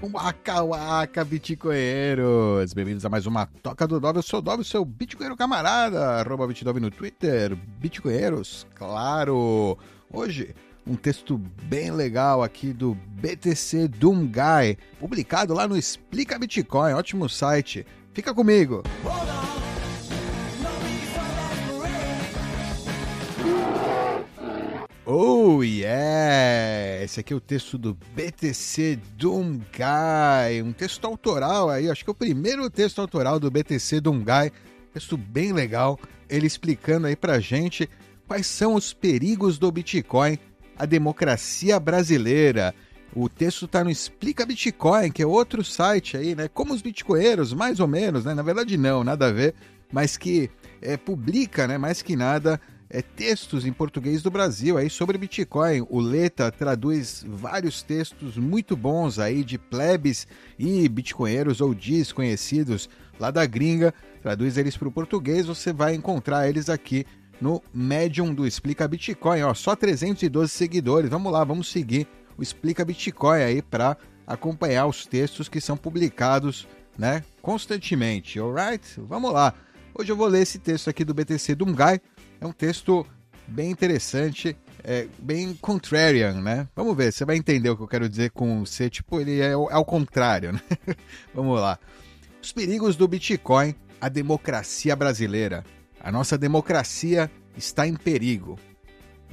Waka waka, bitcoinheiros! Bem-vindos a mais uma Toca do Dove. Eu sou o Dove, seu bitcoinheiro camarada. Arroba bitdove no Twitter. Bitcoinheiros, claro! Hoje, um texto bem legal aqui do BTC Doom Guy, publicado lá no Explica Bitcoin. Ótimo site. Fica comigo! Oh yeah! Esse aqui é o texto do BTC Guy, um texto autoral aí, acho que é o primeiro texto autoral do BTC Guy, texto bem legal, ele explicando aí pra gente quais são os perigos do Bitcoin, a democracia brasileira. O texto está no Explica Bitcoin, que é outro site aí, né? Como os bitcoinheiros, mais ou menos, né? Na verdade não, nada a ver, mas que é, publica, né, mais que nada, é, textos em português do Brasil aí sobre Bitcoin. O Leta traduz vários textos muito bons aí de plebes e bitcoinheiros ou desconhecidos lá da gringa. Traduz eles para o português, você vai encontrar eles aqui no Medium do Explica Bitcoin. Ó, só 312 seguidores. Vamos lá, vamos seguir o Explica Bitcoin aí para acompanhar os textos que são publicados né, constantemente. Alright? Vamos lá. Hoje eu vou ler esse texto aqui do BTC Dungai é um texto bem interessante, é, bem contrarian, né? Vamos ver, você vai entender o que eu quero dizer com ser, tipo, ele é, ao contrário, né? Vamos lá. Os perigos do Bitcoin, a democracia brasileira. A nossa democracia está em perigo.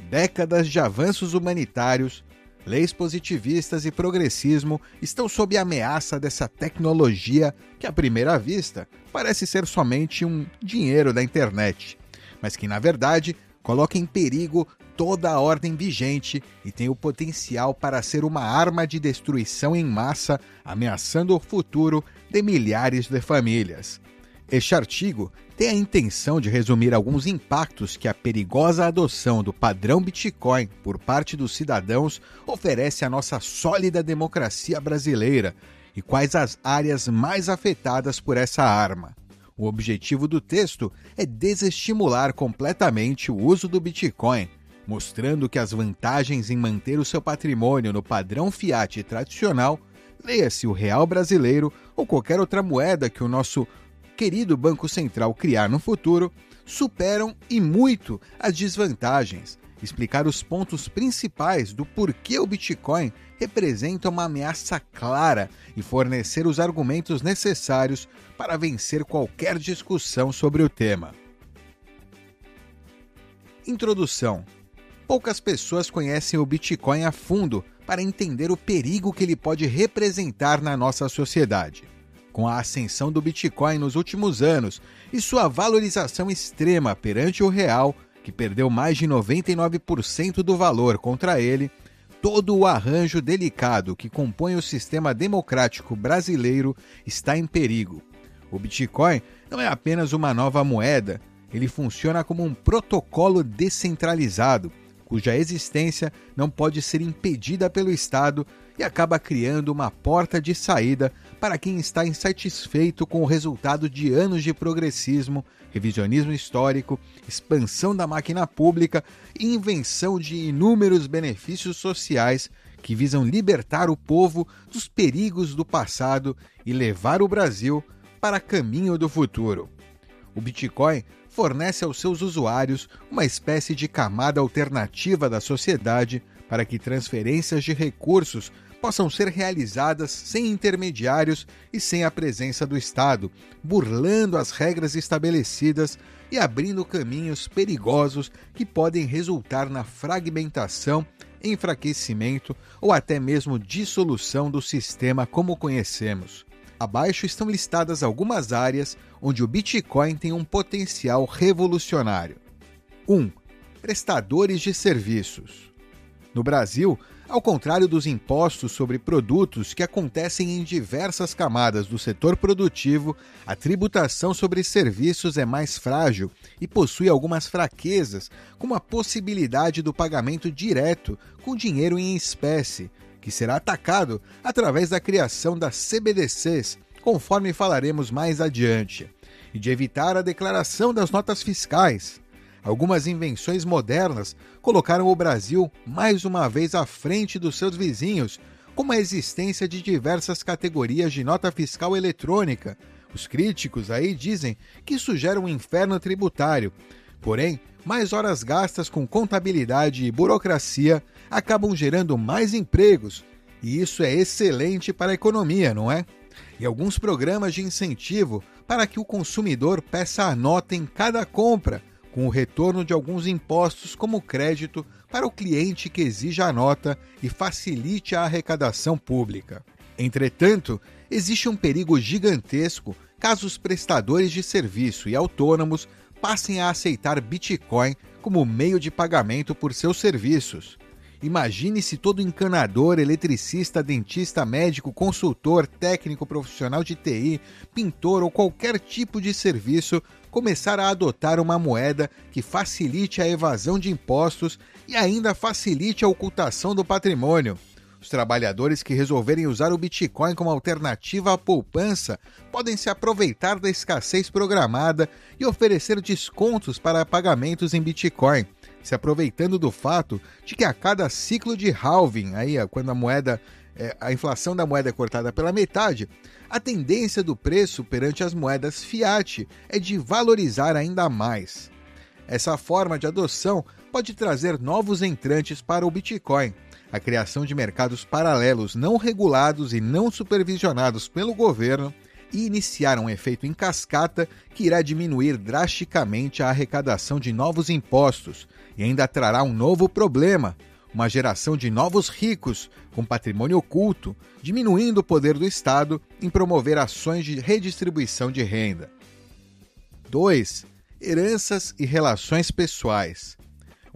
Décadas de avanços humanitários, leis positivistas e progressismo estão sob a ameaça dessa tecnologia que, à primeira vista, parece ser somente um dinheiro da internet mas que na verdade coloca em perigo toda a ordem vigente e tem o potencial para ser uma arma de destruição em massa, ameaçando o futuro de milhares de famílias. Este artigo tem a intenção de resumir alguns impactos que a perigosa adoção do padrão Bitcoin por parte dos cidadãos oferece à nossa sólida democracia brasileira e quais as áreas mais afetadas por essa arma. O objetivo do texto é desestimular completamente o uso do Bitcoin, mostrando que as vantagens em manter o seu patrimônio no padrão fiat tradicional, leia-se o real brasileiro ou qualquer outra moeda que o nosso querido Banco Central criar no futuro, superam e muito as desvantagens. Explicar os pontos principais do porquê o Bitcoin representa uma ameaça clara e fornecer os argumentos necessários para vencer qualquer discussão sobre o tema. Introdução: Poucas pessoas conhecem o Bitcoin a fundo para entender o perigo que ele pode representar na nossa sociedade. Com a ascensão do Bitcoin nos últimos anos e sua valorização extrema perante o real, que perdeu mais de 99% do valor contra ele, todo o arranjo delicado que compõe o sistema democrático brasileiro está em perigo. O Bitcoin não é apenas uma nova moeda, ele funciona como um protocolo descentralizado, cuja existência não pode ser impedida pelo Estado e acaba criando uma porta de saída para quem está insatisfeito com o resultado de anos de progressismo, revisionismo histórico, expansão da máquina pública e invenção de inúmeros benefícios sociais que visam libertar o povo dos perigos do passado e levar o Brasil para caminho do futuro. O Bitcoin fornece aos seus usuários uma espécie de camada alternativa da sociedade para que transferências de recursos possam ser realizadas sem intermediários e sem a presença do Estado, burlando as regras estabelecidas e abrindo caminhos perigosos que podem resultar na fragmentação, enfraquecimento ou até mesmo dissolução do sistema como conhecemos. Abaixo estão listadas algumas áreas onde o Bitcoin tem um potencial revolucionário. 1. Prestadores de serviços. No Brasil, ao contrário dos impostos sobre produtos que acontecem em diversas camadas do setor produtivo, a tributação sobre serviços é mais frágil e possui algumas fraquezas, como a possibilidade do pagamento direto com dinheiro em espécie, que será atacado através da criação das CBDCs, conforme falaremos mais adiante, e de evitar a declaração das notas fiscais. Algumas invenções modernas colocaram o Brasil mais uma vez à frente dos seus vizinhos, como a existência de diversas categorias de nota fiscal eletrônica. Os críticos aí dizem que isso gera um inferno tributário. Porém, mais horas gastas com contabilidade e burocracia acabam gerando mais empregos, e isso é excelente para a economia, não é? E alguns programas de incentivo para que o consumidor peça a nota em cada compra, com o retorno de alguns impostos como crédito para o cliente que exija a nota e facilite a arrecadação pública. Entretanto, existe um perigo gigantesco caso os prestadores de serviço e autônomos passem a aceitar Bitcoin como meio de pagamento por seus serviços. Imagine se todo encanador, eletricista, dentista, médico, consultor, técnico profissional de TI, pintor ou qualquer tipo de serviço começar a adotar uma moeda que facilite a evasão de impostos e ainda facilite a ocultação do patrimônio. Os trabalhadores que resolverem usar o Bitcoin como alternativa à poupança podem se aproveitar da escassez programada e oferecer descontos para pagamentos em Bitcoin se aproveitando do fato de que a cada ciclo de halving, aí quando a moeda é, a inflação da moeda é cortada pela metade, a tendência do preço perante as moedas fiat é de valorizar ainda mais. Essa forma de adoção pode trazer novos entrantes para o Bitcoin, a criação de mercados paralelos não regulados e não supervisionados pelo governo e iniciar um efeito em cascata que irá diminuir drasticamente a arrecadação de novos impostos, e ainda trará um novo problema: uma geração de novos ricos com patrimônio oculto, diminuindo o poder do Estado em promover ações de redistribuição de renda. 2. Heranças e relações pessoais.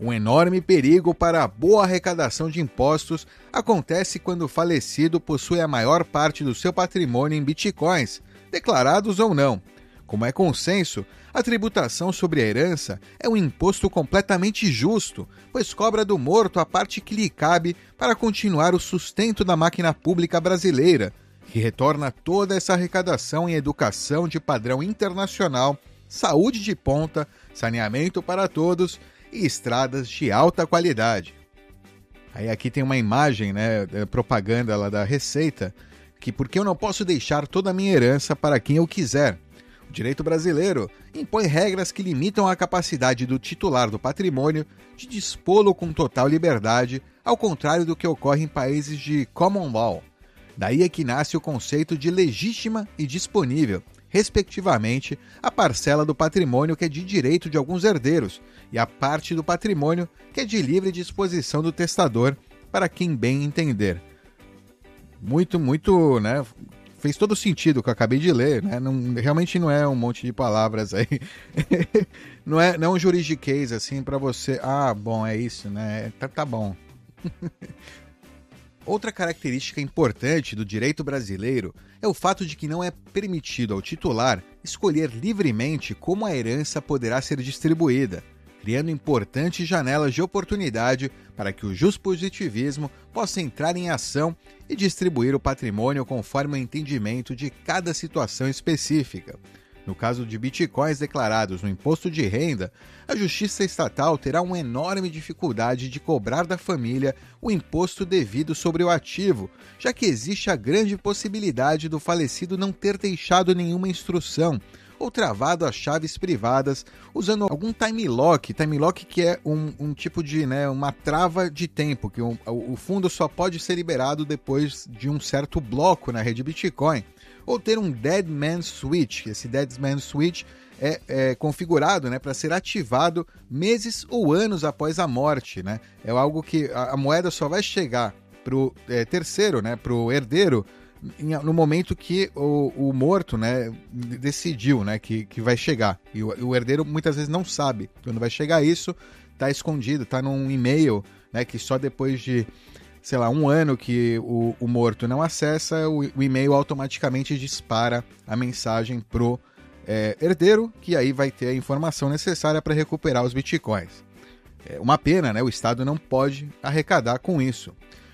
Um enorme perigo para a boa arrecadação de impostos acontece quando o falecido possui a maior parte do seu patrimônio em bitcoins, declarados ou não, como é consenso, a tributação sobre a herança é um imposto completamente justo, pois cobra do morto a parte que lhe cabe para continuar o sustento da máquina pública brasileira, que retorna toda essa arrecadação em educação de padrão internacional, saúde de ponta, saneamento para todos e estradas de alta qualidade. Aí aqui tem uma imagem, né, propaganda lá da Receita, que porque eu não posso deixar toda a minha herança para quem eu quiser. O direito brasileiro impõe regras que limitam a capacidade do titular do patrimônio de dispô-lo com total liberdade, ao contrário do que ocorre em países de common law. Daí é que nasce o conceito de legítima e disponível, respectivamente, a parcela do patrimônio que é de direito de alguns herdeiros e a parte do patrimônio que é de livre disposição do testador, para quem bem entender. Muito, muito, né? fez todo sentido o que eu acabei de ler, né? Não, realmente não é um monte de palavras aí. não, é, não é um juridiquês assim para você. Ah, bom, é isso, né? Tá, tá bom. Outra característica importante do direito brasileiro é o fato de que não é permitido ao titular escolher livremente como a herança poderá ser distribuída criando importantes janelas de oportunidade para que o positivismo possa entrar em ação e distribuir o patrimônio conforme o entendimento de cada situação específica. No caso de bitcoins declarados no imposto de renda, a Justiça Estatal terá uma enorme dificuldade de cobrar da família o imposto devido sobre o ativo, já que existe a grande possibilidade do falecido não ter deixado nenhuma instrução ou travado as chaves privadas usando algum time lock, time lock que é um, um tipo de, né, uma trava de tempo, que um, o fundo só pode ser liberado depois de um certo bloco na rede Bitcoin, ou ter um Dead Man Switch. Esse Dead Man Switch é, é configurado né, para ser ativado meses ou anos após a morte. Né? É algo que a, a moeda só vai chegar para o é, terceiro, né, para o herdeiro, no momento que o, o, morto, né, decidiu, né, que, que vai chegar. E o, o, herdeiro muitas vezes não sabe quando vai chegar isso, tá escondido, tá num e-mail, né, que só depois de, sei lá, um ano que o, o morto não acessa, o, o, e-mail automaticamente dispara a mensagem pro é, herdeiro, que aí vai ter a informação necessária para recuperar os bitcoins. É uma pena, né? O Estado não pode arrecadar com isso.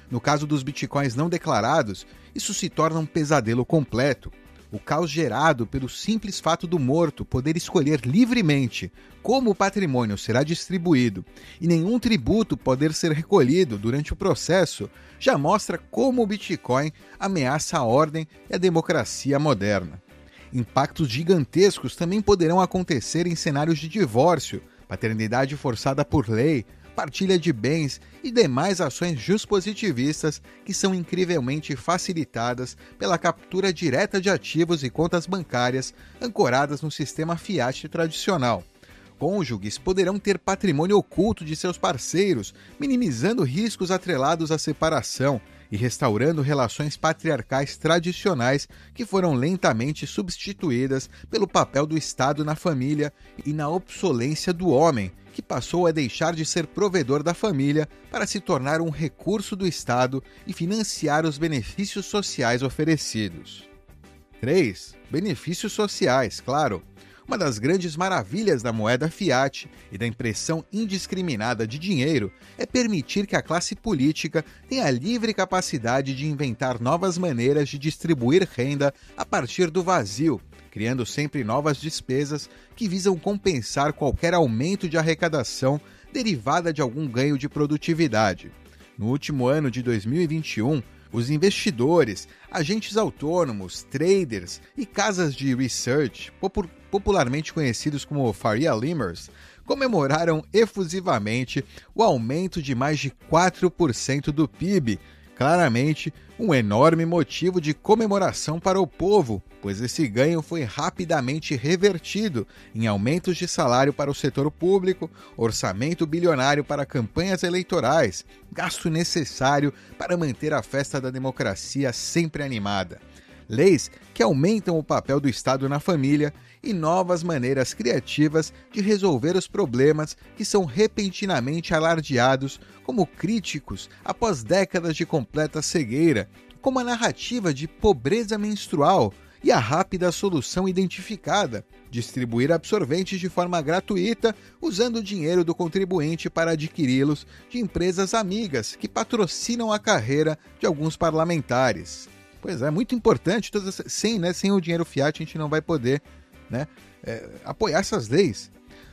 No caso dos bitcoins não declarados, isso se torna um pesadelo completo. O caos gerado pelo simples fato do morto poder escolher livremente como o patrimônio será distribuído e nenhum tributo poder ser recolhido durante o processo já mostra como o Bitcoin ameaça a ordem e a democracia moderna. Impactos gigantescos também poderão acontecer em cenários de divórcio, paternidade forçada por lei, partilha de bens e demais ações positivistas que são incrivelmente facilitadas pela captura direta de ativos e contas bancárias ancoradas no sistema fiat tradicional. Cônjuges poderão ter patrimônio oculto de seus parceiros, minimizando riscos atrelados à separação e restaurando relações patriarcais tradicionais que foram lentamente substituídas pelo papel do Estado na família e na obsolência do homem, que passou a deixar de ser provedor da família para se tornar um recurso do Estado e financiar os benefícios sociais oferecidos. 3. Benefícios sociais, claro. Uma das grandes maravilhas da moeda fiat e da impressão indiscriminada de dinheiro é permitir que a classe política tenha a livre capacidade de inventar novas maneiras de distribuir renda a partir do vazio criando sempre novas despesas que visam compensar qualquer aumento de arrecadação derivada de algum ganho de produtividade. No último ano de 2021, os investidores, agentes autônomos, traders e casas de research, popularmente conhecidos como Faria Limers, comemoraram efusivamente o aumento de mais de 4% do PIB Claramente, um enorme motivo de comemoração para o povo, pois esse ganho foi rapidamente revertido em aumentos de salário para o setor público, orçamento bilionário para campanhas eleitorais, gasto necessário para manter a festa da democracia sempre animada. Leis que aumentam o papel do Estado na família e novas maneiras criativas de resolver os problemas que são repentinamente alardeados como críticos após décadas de completa cegueira, como a narrativa de pobreza menstrual e a rápida solução identificada: distribuir absorventes de forma gratuita usando o dinheiro do contribuinte para adquiri-los de empresas amigas que patrocinam a carreira de alguns parlamentares. Pois é, muito importante. Todas, sem, né, sem o dinheiro fiat, a gente não vai poder né, é, apoiar essas leis.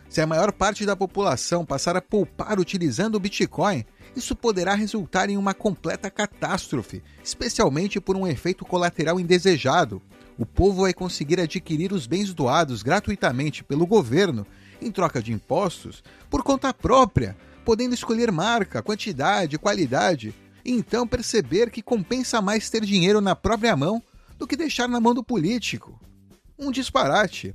Se a maior parte da população passar a poupar utilizando o Bitcoin, isso poderá resultar em uma completa catástrofe, especialmente por um efeito colateral indesejado. O povo vai conseguir adquirir os bens doados gratuitamente pelo governo, em troca de impostos, por conta própria, podendo escolher marca, quantidade, qualidade, e então perceber que compensa mais ter dinheiro na própria mão do que deixar na mão do político. Um disparate.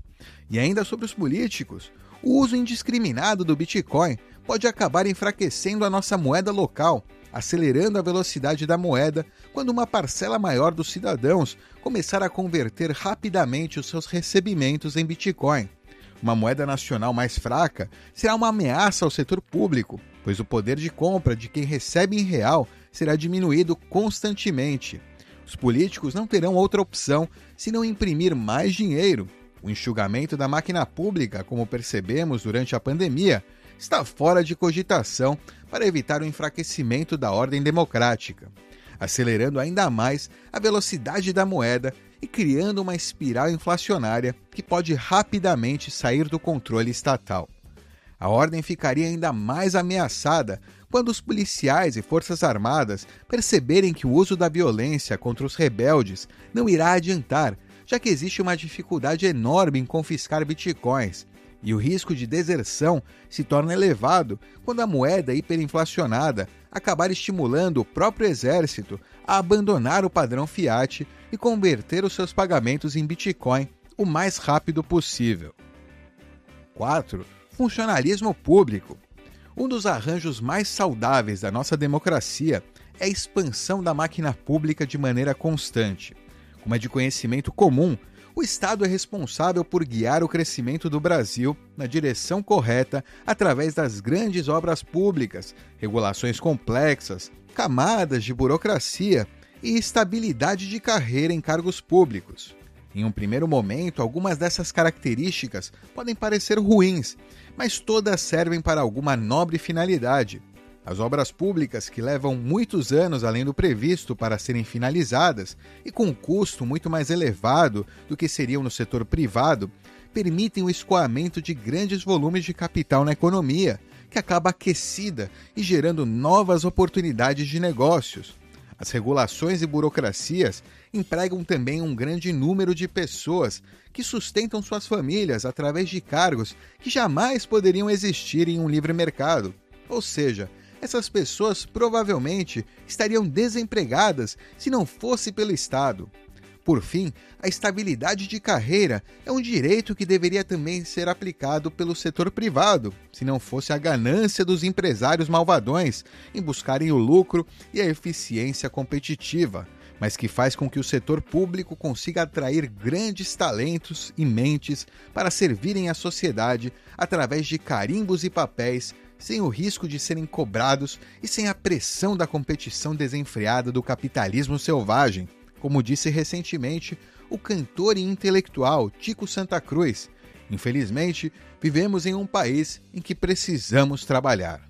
E ainda sobre os políticos, o uso indiscriminado do Bitcoin pode acabar enfraquecendo a nossa moeda local, acelerando a velocidade da moeda quando uma parcela maior dos cidadãos começar a converter rapidamente os seus recebimentos em Bitcoin. Uma moeda nacional mais fraca será uma ameaça ao setor público, pois o poder de compra de quem recebe em real será diminuído constantemente. Os políticos não terão outra opção senão imprimir mais dinheiro. O enxugamento da máquina pública, como percebemos durante a pandemia, está fora de cogitação para evitar o enfraquecimento da ordem democrática, acelerando ainda mais a velocidade da moeda e criando uma espiral inflacionária que pode rapidamente sair do controle estatal. A ordem ficaria ainda mais ameaçada quando os policiais e forças armadas perceberem que o uso da violência contra os rebeldes não irá adiantar, já que existe uma dificuldade enorme em confiscar bitcoins, e o risco de deserção se torna elevado quando a moeda hiperinflacionada acabar estimulando o próprio exército a abandonar o padrão fiat e converter os seus pagamentos em Bitcoin o mais rápido possível. 4. Funcionalismo público. Um dos arranjos mais saudáveis da nossa democracia é a expansão da máquina pública de maneira constante. Como é de conhecimento comum, o Estado é responsável por guiar o crescimento do Brasil na direção correta através das grandes obras públicas, regulações complexas, camadas de burocracia e estabilidade de carreira em cargos públicos. Em um primeiro momento, algumas dessas características podem parecer ruins, mas todas servem para alguma nobre finalidade. As obras públicas, que levam muitos anos além do previsto para serem finalizadas e com um custo muito mais elevado do que seriam no setor privado, permitem o escoamento de grandes volumes de capital na economia, que acaba aquecida e gerando novas oportunidades de negócios. As regulações e burocracias empregam também um grande número de pessoas que sustentam suas famílias através de cargos que jamais poderiam existir em um livre mercado. Ou seja, essas pessoas provavelmente estariam desempregadas se não fosse pelo Estado. Por fim, a estabilidade de carreira é um direito que deveria também ser aplicado pelo setor privado, se não fosse a ganância dos empresários malvadões em buscarem o lucro e a eficiência competitiva, mas que faz com que o setor público consiga atrair grandes talentos e mentes para servirem à sociedade através de carimbos e papéis sem o risco de serem cobrados e sem a pressão da competição desenfreada do capitalismo selvagem, como disse recentemente o cantor e intelectual Tico Santa Cruz. Infelizmente, vivemos em um país em que precisamos trabalhar.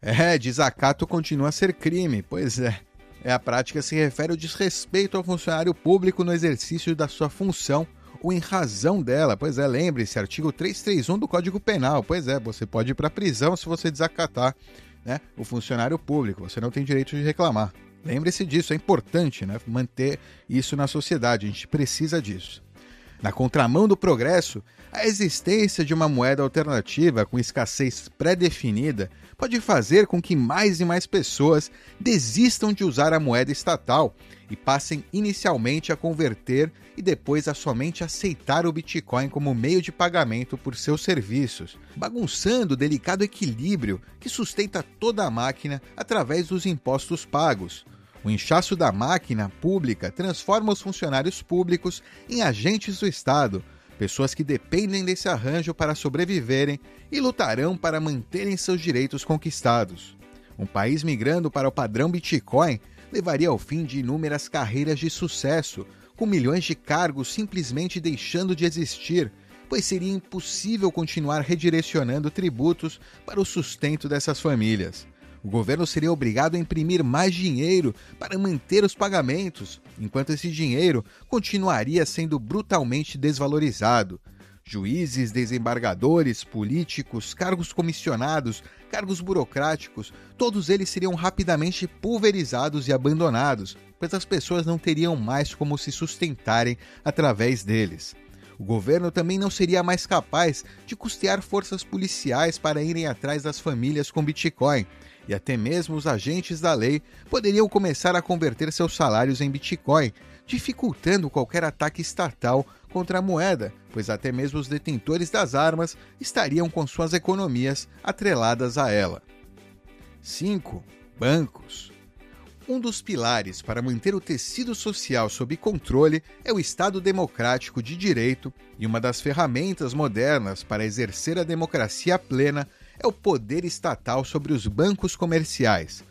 É, desacato continua a ser crime, pois é. É a prática se refere ao desrespeito ao funcionário público no exercício da sua função ou em razão dela. Pois é, lembre-se, artigo 331 do Código Penal. Pois é, você pode ir para prisão se você desacatar né, o funcionário público. Você não tem direito de reclamar. Lembre-se disso, é importante né, manter isso na sociedade, a gente precisa disso. Na contramão do progresso, a existência de uma moeda alternativa com escassez pré-definida pode fazer com que mais e mais pessoas desistam de usar a moeda estatal e passem inicialmente a converter e depois a somente aceitar o Bitcoin como meio de pagamento por seus serviços, bagunçando o delicado equilíbrio que sustenta toda a máquina através dos impostos pagos o inchaço da máquina pública transforma os funcionários públicos em agentes do Estado, pessoas que dependem desse arranjo para sobreviverem e lutarão para manterem seus direitos conquistados. Um país migrando para o padrão Bitcoin levaria ao fim de inúmeras carreiras de sucesso, com milhões de cargos simplesmente deixando de existir, pois seria impossível continuar redirecionando tributos para o sustento dessas famílias. O governo seria obrigado a imprimir mais dinheiro para manter os pagamentos, enquanto esse dinheiro continuaria sendo brutalmente desvalorizado. Juízes, desembargadores, políticos, cargos comissionados, cargos burocráticos, todos eles seriam rapidamente pulverizados e abandonados, pois as pessoas não teriam mais como se sustentarem através deles. O governo também não seria mais capaz de custear forças policiais para irem atrás das famílias com Bitcoin, e até mesmo os agentes da lei poderiam começar a converter seus salários em Bitcoin, dificultando qualquer ataque estatal contra a moeda, pois até mesmo os detentores das armas estariam com suas economias atreladas a ela. 5. Bancos. Um dos pilares para manter o tecido social sob controle é o Estado democrático de direito, e uma das ferramentas modernas para exercer a democracia plena é o poder estatal sobre os bancos comerciais,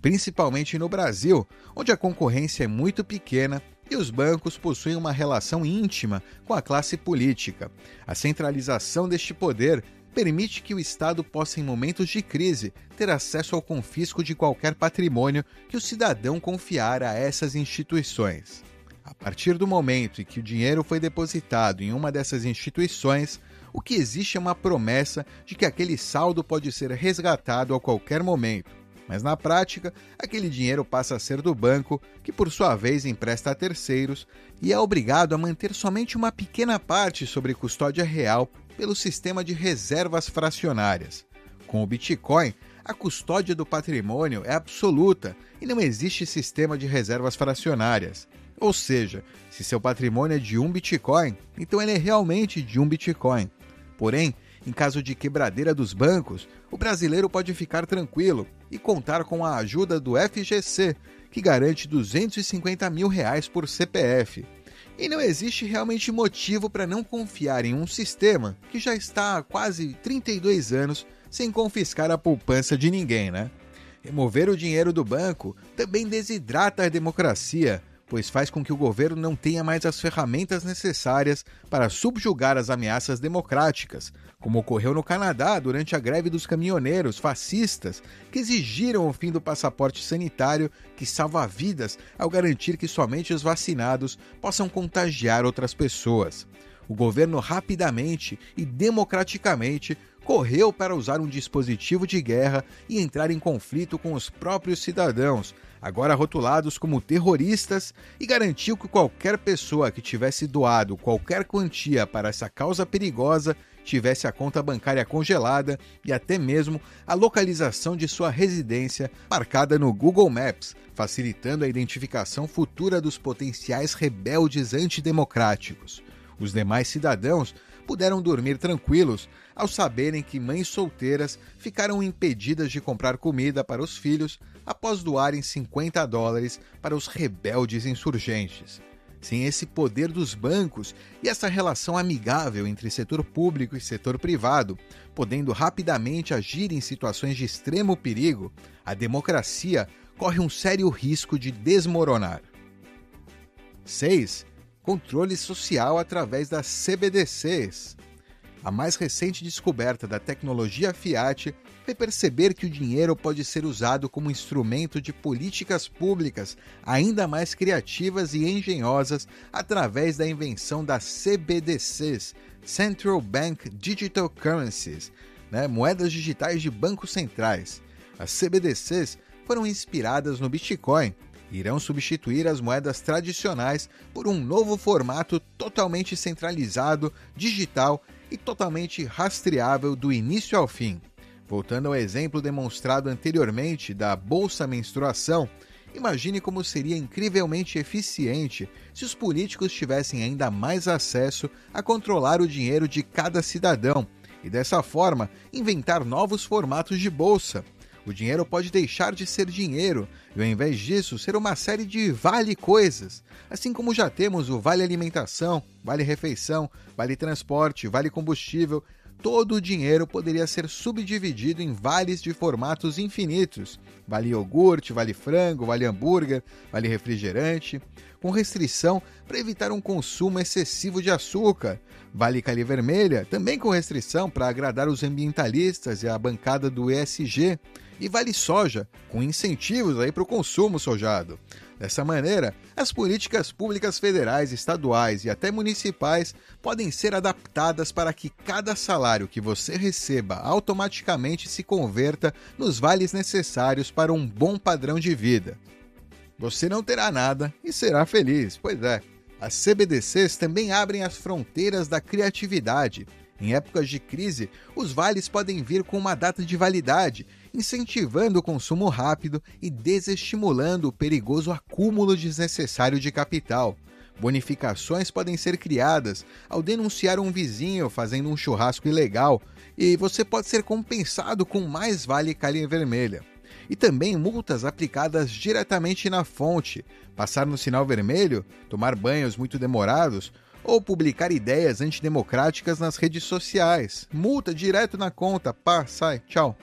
principalmente no Brasil, onde a concorrência é muito pequena e os bancos possuem uma relação íntima com a classe política. A centralização deste poder permite que o Estado possa, em momentos de crise, ter acesso ao confisco de qualquer patrimônio que o cidadão confiar a essas instituições. A partir do momento em que o dinheiro foi depositado em uma dessas instituições, o que existe é uma promessa de que aquele saldo pode ser resgatado a qualquer momento. Mas na prática, aquele dinheiro passa a ser do banco, que por sua vez empresta a terceiros e é obrigado a manter somente uma pequena parte sobre custódia real pelo sistema de reservas fracionárias. Com o Bitcoin, a custódia do patrimônio é absoluta e não existe sistema de reservas fracionárias. Ou seja, se seu patrimônio é de um Bitcoin, então ele é realmente de um Bitcoin. Porém, em caso de quebradeira dos bancos, o brasileiro pode ficar tranquilo e contar com a ajuda do FGC, que garante 250 mil reais por CPF. E não existe realmente motivo para não confiar em um sistema que já está há quase 32 anos sem confiscar a poupança de ninguém, né? Remover o dinheiro do banco também desidrata a democracia, pois faz com que o governo não tenha mais as ferramentas necessárias para subjugar as ameaças democráticas, como ocorreu no Canadá durante a greve dos caminhoneiros fascistas, que exigiram o fim do passaporte sanitário que salva vidas ao garantir que somente os vacinados possam contagiar outras pessoas. O governo rapidamente e democraticamente correu para usar um dispositivo de guerra e entrar em conflito com os próprios cidadãos, agora rotulados como terroristas, e garantiu que qualquer pessoa que tivesse doado qualquer quantia para essa causa perigosa tivesse a conta bancária congelada e até mesmo a localização de sua residência marcada no Google Maps, facilitando a identificação futura dos potenciais rebeldes antidemocráticos. Os demais cidadãos puderam dormir tranquilos ao saberem que mães solteiras ficaram impedidas de comprar comida para os filhos após doarem 50 dólares para os rebeldes insurgentes. Sem esse poder dos bancos e essa relação amigável entre setor público e setor privado, podendo rapidamente agir em situações de extremo perigo, a democracia corre um sério risco de desmoronar. 6 controle social através das CBDCs. A mais recente descoberta da tecnologia Fiat foi perceber que o dinheiro pode ser usado como instrumento de políticas públicas ainda mais criativas e engenhosas através da invenção das CBDCs Central Bank Digital Currencies né, moedas digitais de bancos centrais. As CBDCs foram inspiradas no Bitcoin irão substituir as moedas tradicionais por um novo formato totalmente centralizado, digital e totalmente rastreável do início ao fim. Voltando ao exemplo demonstrado anteriormente da bolsa menstruação, imagine como seria incrivelmente eficiente se os políticos tivessem ainda mais acesso a controlar o dinheiro de cada cidadão e dessa forma inventar novos formatos de bolsa o dinheiro pode deixar de ser dinheiro e, ao invés disso, ser uma série de vale-coisas, assim como já temos o vale alimentação, vale refeição, vale transporte, vale combustível. Todo o dinheiro poderia ser subdividido em vales de formatos infinitos: vale iogurte, vale frango, vale hambúrguer, vale refrigerante, com restrição para evitar um consumo excessivo de açúcar. Vale Cali Vermelha, também com restrição para agradar os ambientalistas e a bancada do ESG e Vale Soja, com incentivos aí para o consumo sojado. Dessa maneira, as políticas públicas federais, estaduais e até municipais podem ser adaptadas para que cada salário que você receba automaticamente se converta nos vales necessários para um bom padrão de vida. Você não terá nada e será feliz, pois é. As CBDCs também abrem as fronteiras da criatividade. Em épocas de crise, os vales podem vir com uma data de validade incentivando o consumo rápido e desestimulando o perigoso acúmulo desnecessário de capital. Bonificações podem ser criadas ao denunciar um vizinho fazendo um churrasco ilegal e você pode ser compensado com mais vale calha vermelha. E também multas aplicadas diretamente na fonte, passar no sinal vermelho, tomar banhos muito demorados ou publicar ideias antidemocráticas nas redes sociais. Multa direto na conta, pá, sai, tchau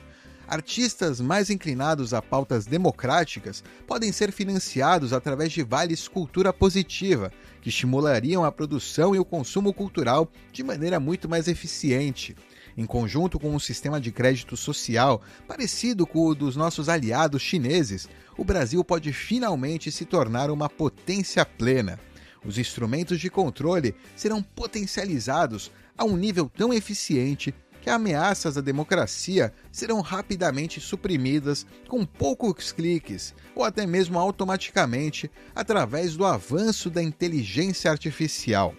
artistas mais inclinados a pautas democráticas podem ser financiados através de vales cultura positiva, que estimulariam a produção e o consumo cultural de maneira muito mais eficiente. Em conjunto com um sistema de crédito social parecido com o dos nossos aliados chineses, o Brasil pode finalmente se tornar uma potência plena. Os instrumentos de controle serão potencializados a um nível tão eficiente que ameaças à democracia serão rapidamente suprimidas com poucos cliques ou até mesmo automaticamente através do avanço da inteligência artificial.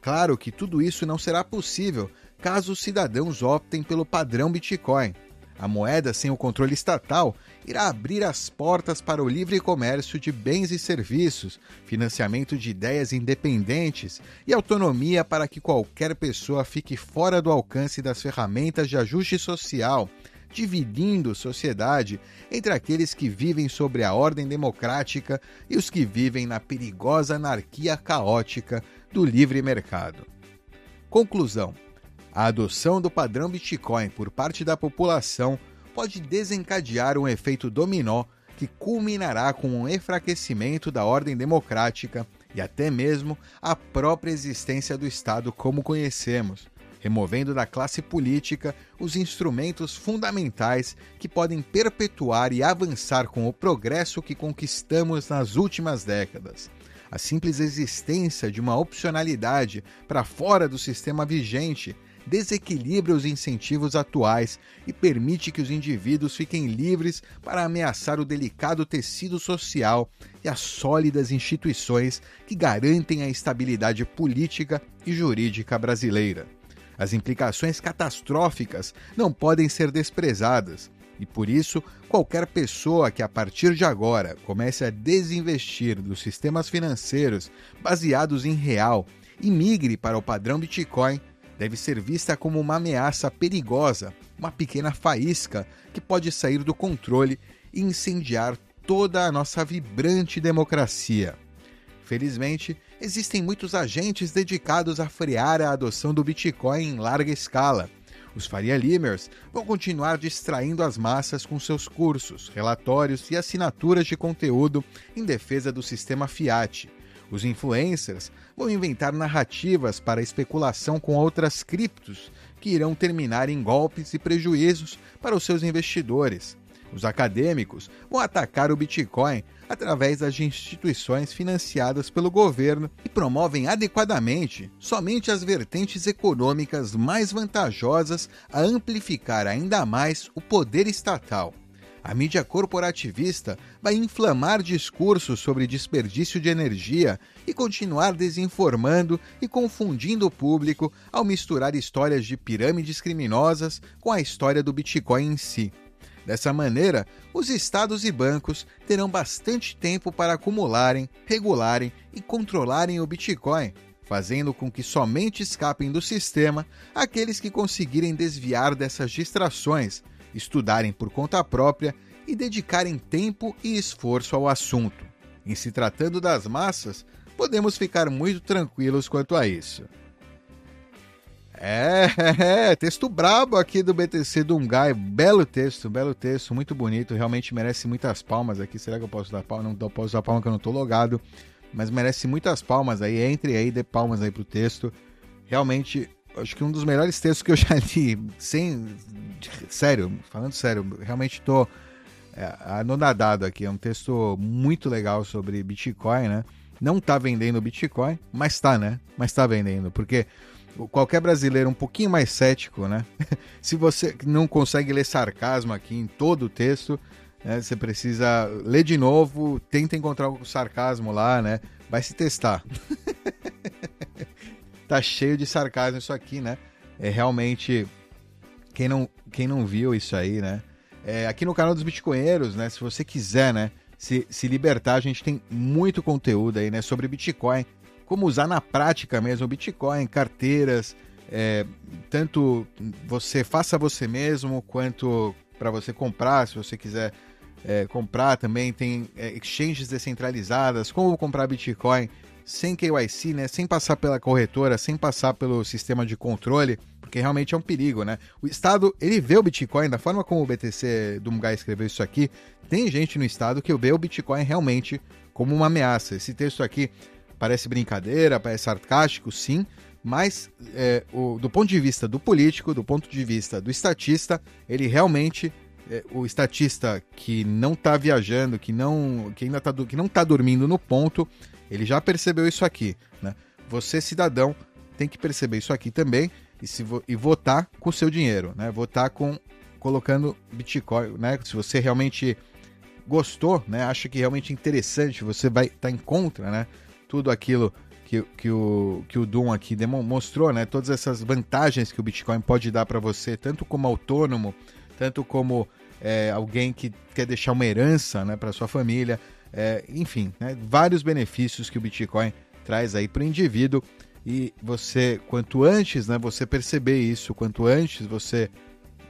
Claro que tudo isso não será possível caso os cidadãos optem pelo padrão Bitcoin. A moeda sem o controle estatal irá abrir as portas para o livre comércio de bens e serviços, financiamento de ideias independentes e autonomia para que qualquer pessoa fique fora do alcance das ferramentas de ajuste social, dividindo sociedade entre aqueles que vivem sobre a ordem democrática e os que vivem na perigosa anarquia caótica do livre mercado. Conclusão: a adoção do padrão Bitcoin por parte da população pode desencadear um efeito dominó que culminará com um enfraquecimento da ordem democrática e até mesmo a própria existência do Estado como conhecemos, removendo da classe política os instrumentos fundamentais que podem perpetuar e avançar com o progresso que conquistamos nas últimas décadas. A simples existência de uma opcionalidade para fora do sistema vigente desequilibra os incentivos atuais e permite que os indivíduos fiquem livres para ameaçar o delicado tecido social e as sólidas instituições que garantem a estabilidade política e jurídica brasileira. As implicações catastróficas não podem ser desprezadas. E por isso, qualquer pessoa que a partir de agora comece a desinvestir dos sistemas financeiros baseados em real e migre para o padrão Bitcoin deve ser vista como uma ameaça perigosa, uma pequena faísca que pode sair do controle e incendiar toda a nossa vibrante democracia. Felizmente, existem muitos agentes dedicados a frear a adoção do Bitcoin em larga escala. Os Faria Limers vão continuar distraindo as massas com seus cursos, relatórios e assinaturas de conteúdo em defesa do sistema Fiat os influencers vão inventar narrativas para especulação com outras criptos que irão terminar em golpes e prejuízos para os seus investidores. Os acadêmicos vão atacar o Bitcoin através das instituições financiadas pelo governo e promovem adequadamente somente as vertentes econômicas mais vantajosas a amplificar ainda mais o poder estatal. A mídia corporativista vai inflamar discursos sobre desperdício de energia e continuar desinformando e confundindo o público ao misturar histórias de pirâmides criminosas com a história do Bitcoin em si. Dessa maneira, os estados e bancos terão bastante tempo para acumularem, regularem e controlarem o Bitcoin, fazendo com que somente escapem do sistema aqueles que conseguirem desviar dessas distrações estudarem por conta própria e dedicarem tempo e esforço ao assunto. Em se tratando das massas, podemos ficar muito tranquilos quanto a isso. É, é, texto brabo aqui do BTC Dungai. Belo texto, belo texto, muito bonito. Realmente merece muitas palmas aqui. Será que eu posso dar palma? Não posso dar palma que eu não estou logado. Mas merece muitas palmas aí. Entre aí, dê palmas aí pro texto. Realmente acho que um dos melhores textos que eu já li, sem. Sério, falando sério, realmente tô é, anonadado aqui. É um texto muito legal sobre Bitcoin, né? Não tá vendendo Bitcoin, mas tá, né? Mas tá vendendo, porque qualquer brasileiro um pouquinho mais cético, né? Se você não consegue ler sarcasmo aqui em todo o texto, né? você precisa ler de novo, tenta encontrar o sarcasmo lá, né? Vai se testar. tá cheio de sarcasmo isso aqui, né? É realmente quem não, quem não viu isso aí, né? É, aqui no canal dos Bitcoinheiros, né? Se você quiser, né? Se, se libertar, a gente tem muito conteúdo aí, né? Sobre Bitcoin, como usar na prática mesmo Bitcoin, carteiras, é, tanto você faça você mesmo, quanto para você comprar, se você quiser é, comprar também, tem é, exchanges descentralizadas, como comprar Bitcoin sem KYC, né, sem passar pela corretora, sem passar pelo sistema de controle, porque realmente é um perigo, né? O Estado, ele vê o Bitcoin, da forma como o BTC Dumgai escreveu isso aqui, tem gente no Estado que vê o Bitcoin realmente como uma ameaça. Esse texto aqui parece brincadeira, parece sarcástico, sim, mas é, o, do ponto de vista do político, do ponto de vista do estatista, ele realmente o estatista que não está viajando, que não que ainda está que não tá dormindo no ponto, ele já percebeu isso aqui, né? Você, cidadão, tem que perceber isso aqui também e, se e votar com o seu dinheiro, né? Votar com colocando Bitcoin, né? Se você realmente gostou, né? Acha que realmente é interessante, você vai estar tá em contra, né? Tudo aquilo que, que, o, que o Doom aqui demonstrou, né? Todas essas vantagens que o Bitcoin pode dar para você, tanto como autônomo, tanto como é, alguém que quer deixar uma herança né, para sua família, é, enfim, né, vários benefícios que o Bitcoin traz aí para o indivíduo. E você, quanto antes né, você perceber isso, quanto antes você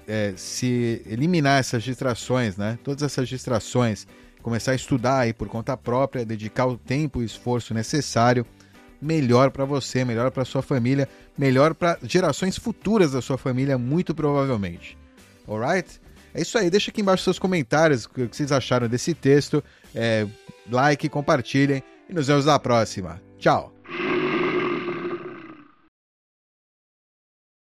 é, se eliminar essas distrações, né, todas essas distrações, começar a estudar aí por conta própria, dedicar o tempo e esforço necessário, melhor para você, melhor para sua família, melhor para gerações futuras da sua família, muito provavelmente. Alright? É isso aí, deixa aqui embaixo seus comentários, o que vocês acharam desse texto. É, like, compartilhem e nos vemos na próxima. Tchau!